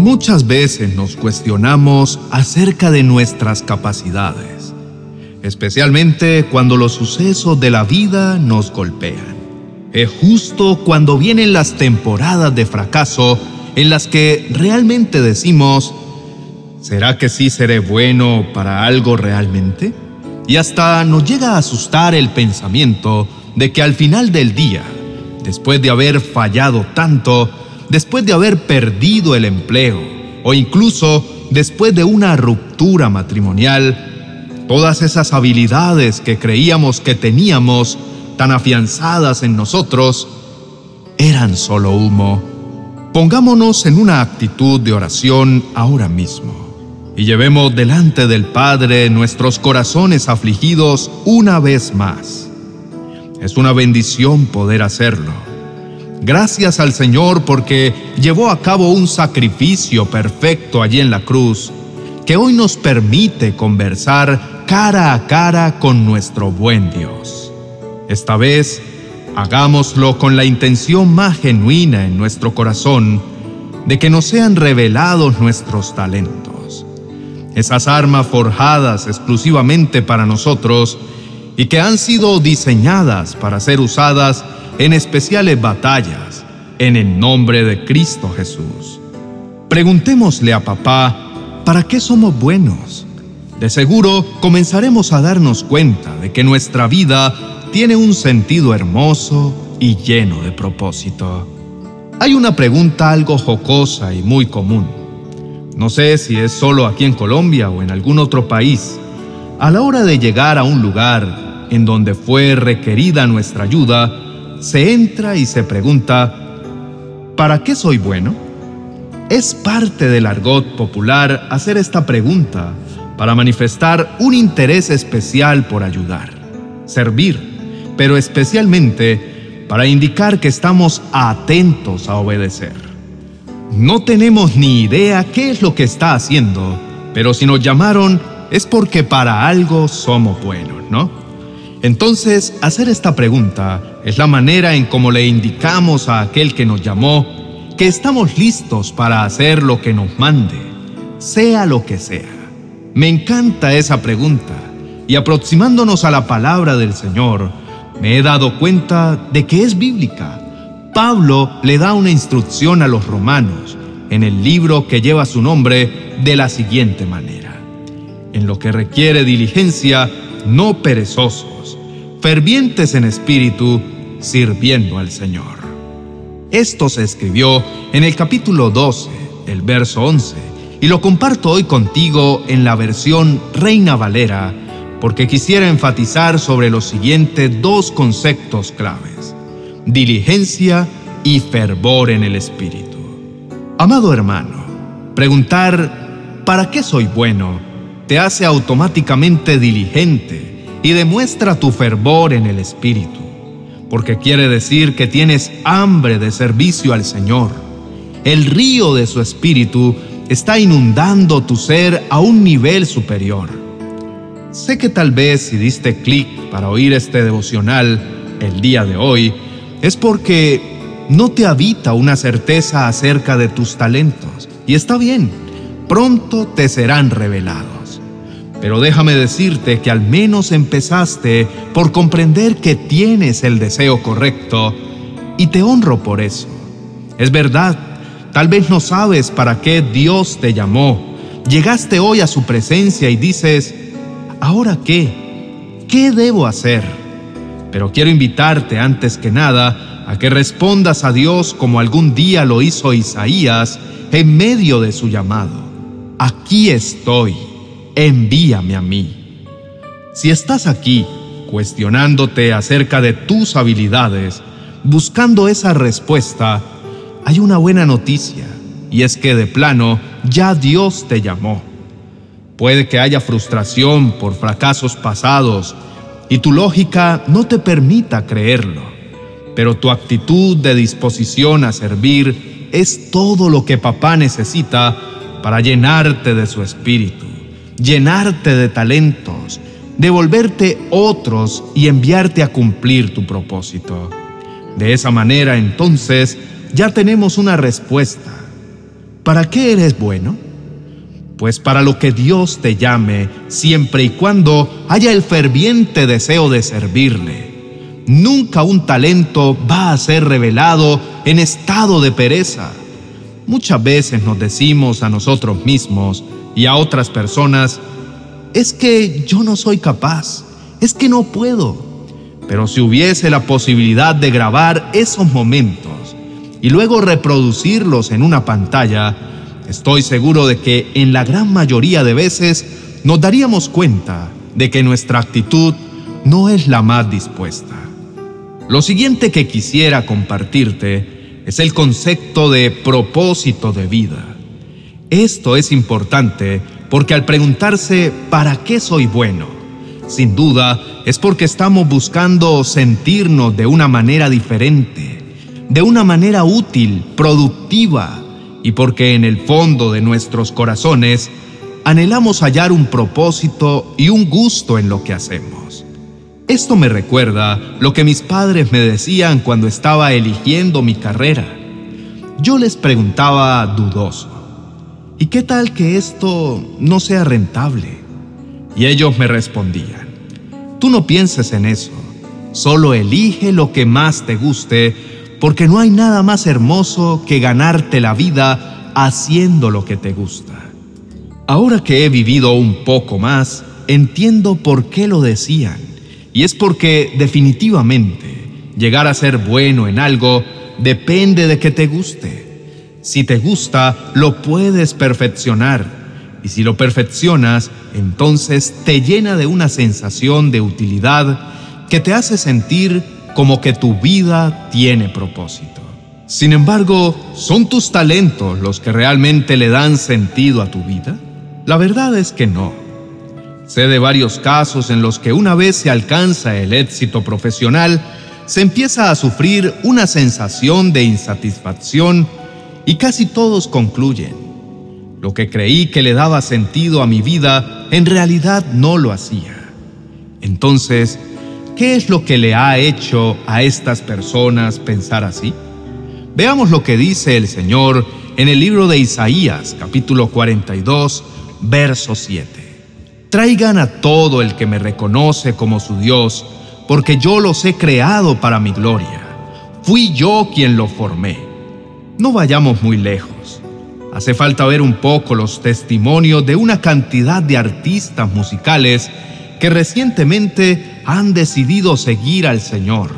Muchas veces nos cuestionamos acerca de nuestras capacidades, especialmente cuando los sucesos de la vida nos golpean. Es justo cuando vienen las temporadas de fracaso en las que realmente decimos, ¿será que sí seré bueno para algo realmente? Y hasta nos llega a asustar el pensamiento de que al final del día, después de haber fallado tanto, después de haber perdido el empleo o incluso después de una ruptura matrimonial, todas esas habilidades que creíamos que teníamos tan afianzadas en nosotros eran solo humo. Pongámonos en una actitud de oración ahora mismo y llevemos delante del Padre nuestros corazones afligidos una vez más. Es una bendición poder hacerlo Gracias al Señor porque llevó a cabo un sacrificio perfecto allí en la cruz, que hoy nos permite conversar cara a cara con nuestro buen Dios. Esta vez, hagámoslo con la intención más genuina en nuestro corazón de que nos sean revelados nuestros talentos, esas armas forjadas exclusivamente para nosotros y que han sido diseñadas para ser usadas en especiales batallas, en el nombre de Cristo Jesús. Preguntémosle a papá, ¿para qué somos buenos? De seguro comenzaremos a darnos cuenta de que nuestra vida tiene un sentido hermoso y lleno de propósito. Hay una pregunta algo jocosa y muy común. No sé si es solo aquí en Colombia o en algún otro país. A la hora de llegar a un lugar en donde fue requerida nuestra ayuda, se entra y se pregunta, ¿para qué soy bueno? Es parte del argot popular hacer esta pregunta para manifestar un interés especial por ayudar, servir, pero especialmente para indicar que estamos atentos a obedecer. No tenemos ni idea qué es lo que está haciendo, pero si nos llamaron es porque para algo somos buenos, ¿no? Entonces, hacer esta pregunta es la manera en cómo le indicamos a aquel que nos llamó que estamos listos para hacer lo que nos mande, sea lo que sea. Me encanta esa pregunta y aproximándonos a la palabra del Señor, me he dado cuenta de que es bíblica. Pablo le da una instrucción a los romanos en el libro que lleva su nombre de la siguiente manera. En lo que requiere diligencia, no perezosos, fervientes en espíritu, sirviendo al Señor. Esto se escribió en el capítulo 12, el verso 11, y lo comparto hoy contigo en la versión Reina Valera, porque quisiera enfatizar sobre los siguientes dos conceptos claves, diligencia y fervor en el espíritu. Amado hermano, preguntar ¿para qué soy bueno? Te hace automáticamente diligente y demuestra tu fervor en el espíritu porque quiere decir que tienes hambre de servicio al Señor. El río de su espíritu está inundando tu ser a un nivel superior. Sé que tal vez si diste clic para oír este devocional el día de hoy, es porque no te habita una certeza acerca de tus talentos. Y está bien, pronto te serán revelados. Pero déjame decirte que al menos empezaste por comprender que tienes el deseo correcto y te honro por eso. Es verdad, tal vez no sabes para qué Dios te llamó. Llegaste hoy a su presencia y dices, ¿ahora qué? ¿Qué debo hacer? Pero quiero invitarte antes que nada a que respondas a Dios como algún día lo hizo Isaías en medio de su llamado. Aquí estoy envíame a mí. Si estás aquí cuestionándote acerca de tus habilidades, buscando esa respuesta, hay una buena noticia, y es que de plano ya Dios te llamó. Puede que haya frustración por fracasos pasados y tu lógica no te permita creerlo, pero tu actitud de disposición a servir es todo lo que papá necesita para llenarte de su espíritu llenarte de talentos, devolverte otros y enviarte a cumplir tu propósito. De esa manera entonces ya tenemos una respuesta. ¿para qué eres bueno? Pues para lo que Dios te llame, siempre y cuando haya el ferviente deseo de servirle. Nunca un talento va a ser revelado en estado de pereza. Muchas veces nos decimos a nosotros mismos y a otras personas, es que yo no soy capaz, es que no puedo. Pero si hubiese la posibilidad de grabar esos momentos y luego reproducirlos en una pantalla, estoy seguro de que en la gran mayoría de veces nos daríamos cuenta de que nuestra actitud no es la más dispuesta. Lo siguiente que quisiera compartirte es el concepto de propósito de vida. Esto es importante porque al preguntarse ¿para qué soy bueno? Sin duda, es porque estamos buscando sentirnos de una manera diferente, de una manera útil, productiva, y porque en el fondo de nuestros corazones anhelamos hallar un propósito y un gusto en lo que hacemos. Esto me recuerda lo que mis padres me decían cuando estaba eligiendo mi carrera. Yo les preguntaba dudoso, ¿y qué tal que esto no sea rentable? Y ellos me respondían, tú no pienses en eso, solo elige lo que más te guste, porque no hay nada más hermoso que ganarte la vida haciendo lo que te gusta. Ahora que he vivido un poco más, entiendo por qué lo decían, y es porque definitivamente llegar a ser bueno en algo depende de que te guste. Si te gusta, lo puedes perfeccionar y si lo perfeccionas, entonces te llena de una sensación de utilidad que te hace sentir como que tu vida tiene propósito. Sin embargo, ¿son tus talentos los que realmente le dan sentido a tu vida? La verdad es que no. Sé de varios casos en los que una vez se alcanza el éxito profesional, se empieza a sufrir una sensación de insatisfacción y casi todos concluyen lo que creí que le daba sentido a mi vida, en realidad no lo hacía. Entonces, ¿qué es lo que le ha hecho a estas personas pensar así? Veamos lo que dice el Señor en el libro de Isaías, capítulo 42, verso 7. Traigan a todo el que me reconoce como su Dios, porque yo los he creado para mi gloria. Fui yo quien lo formé. No vayamos muy lejos. Hace falta ver un poco los testimonios de una cantidad de artistas musicales que recientemente han decidido seguir al Señor.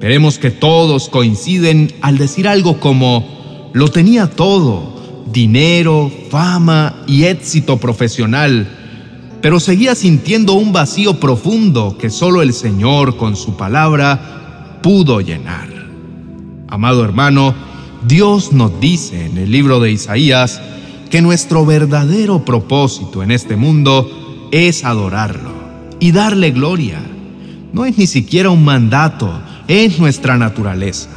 Veremos que todos coinciden al decir algo como, lo tenía todo, dinero, fama y éxito profesional, pero seguía sintiendo un vacío profundo que solo el Señor con su palabra pudo llenar. Amado hermano, Dios nos dice en el libro de Isaías que nuestro verdadero propósito en este mundo es adorarlo y darle gloria. No es ni siquiera un mandato, es nuestra naturaleza.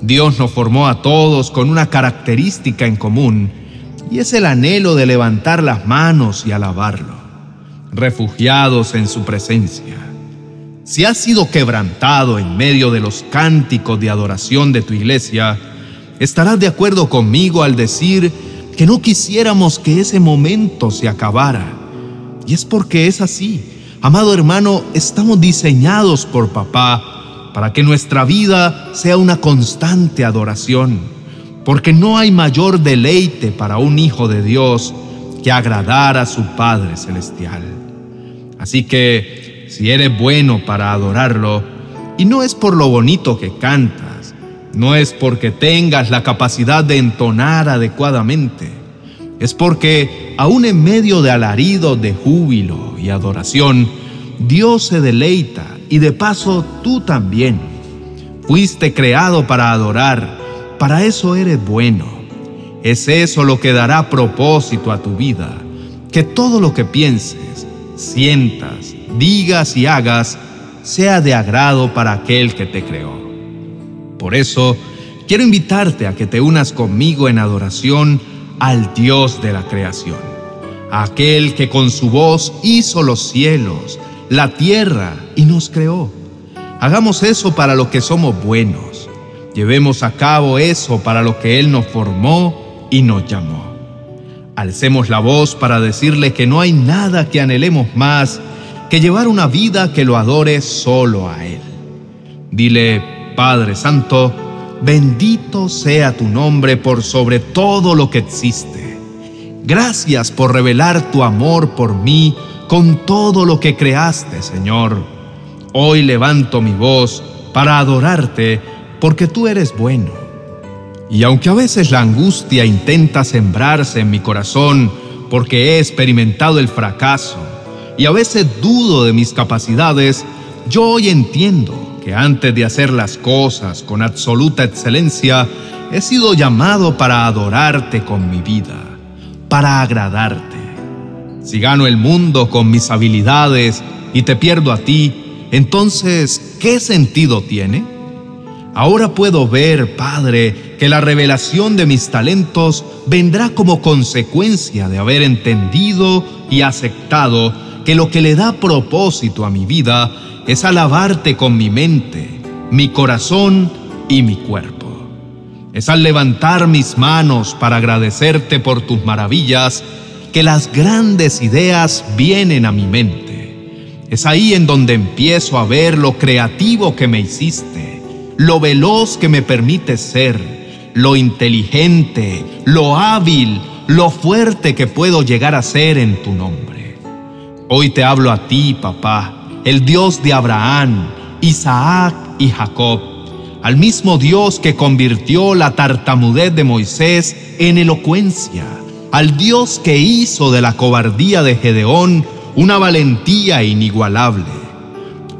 Dios nos formó a todos con una característica en común y es el anhelo de levantar las manos y alabarlo, refugiados en su presencia. Si has sido quebrantado en medio de los cánticos de adoración de tu iglesia, estarás de acuerdo conmigo al decir que no quisiéramos que ese momento se acabara. Y es porque es así. Amado hermano, estamos diseñados por papá para que nuestra vida sea una constante adoración, porque no hay mayor deleite para un hijo de Dios que agradar a su Padre Celestial. Así que, si eres bueno para adorarlo, y no es por lo bonito que canta, no es porque tengas la capacidad de entonar adecuadamente, es porque aún en medio de alarido de júbilo y adoración, Dios se deleita y de paso tú también. Fuiste creado para adorar, para eso eres bueno. Es eso lo que dará propósito a tu vida, que todo lo que pienses, sientas, digas y hagas sea de agrado para aquel que te creó. Por eso, quiero invitarte a que te unas conmigo en adoración al Dios de la creación, aquel que con su voz hizo los cielos, la tierra y nos creó. Hagamos eso para lo que somos buenos. Llevemos a cabo eso para lo que Él nos formó y nos llamó. Alcemos la voz para decirle que no hay nada que anhelemos más que llevar una vida que lo adore solo a Él. Dile, Padre Santo, bendito sea tu nombre por sobre todo lo que existe. Gracias por revelar tu amor por mí con todo lo que creaste, Señor. Hoy levanto mi voz para adorarte porque tú eres bueno. Y aunque a veces la angustia intenta sembrarse en mi corazón porque he experimentado el fracaso y a veces dudo de mis capacidades, yo hoy entiendo que antes de hacer las cosas con absoluta excelencia, he sido llamado para adorarte con mi vida, para agradarte. Si gano el mundo con mis habilidades y te pierdo a ti, entonces, ¿qué sentido tiene? Ahora puedo ver, Padre, que la revelación de mis talentos vendrá como consecuencia de haber entendido y aceptado que lo que le da propósito a mi vida es alabarte con mi mente, mi corazón y mi cuerpo. Es al levantar mis manos para agradecerte por tus maravillas que las grandes ideas vienen a mi mente. Es ahí en donde empiezo a ver lo creativo que me hiciste, lo veloz que me permite ser, lo inteligente, lo hábil, lo fuerte que puedo llegar a ser en tu nombre. Hoy te hablo a ti, papá, el Dios de Abraham, Isaac y Jacob, al mismo Dios que convirtió la tartamudez de Moisés en elocuencia, al Dios que hizo de la cobardía de Gedeón una valentía inigualable.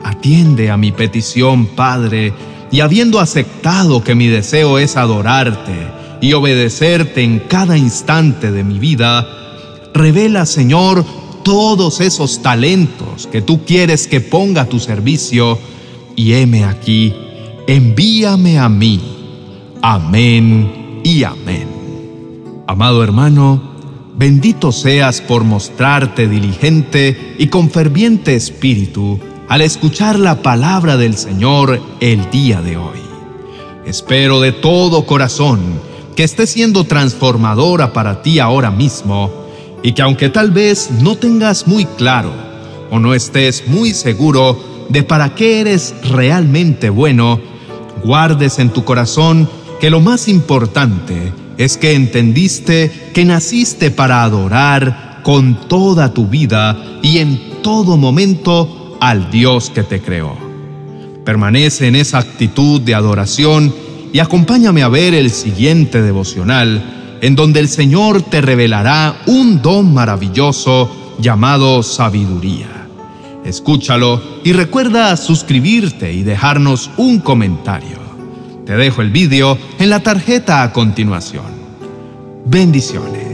Atiende a mi petición, Padre, y habiendo aceptado que mi deseo es adorarte y obedecerte en cada instante de mi vida, revela, Señor, todos esos talentos que tú quieres que ponga a tu servicio, y heme aquí, envíame a mí. Amén y amén. Amado hermano, bendito seas por mostrarte diligente y con ferviente espíritu al escuchar la palabra del Señor el día de hoy. Espero de todo corazón que esté siendo transformadora para ti ahora mismo y que aunque tal vez no tengas muy claro o no estés muy seguro de para qué eres realmente bueno, guardes en tu corazón que lo más importante es que entendiste que naciste para adorar con toda tu vida y en todo momento al Dios que te creó. Permanece en esa actitud de adoración y acompáñame a ver el siguiente devocional en donde el Señor te revelará un don maravilloso llamado sabiduría. Escúchalo y recuerda suscribirte y dejarnos un comentario. Te dejo el vídeo en la tarjeta a continuación. Bendiciones.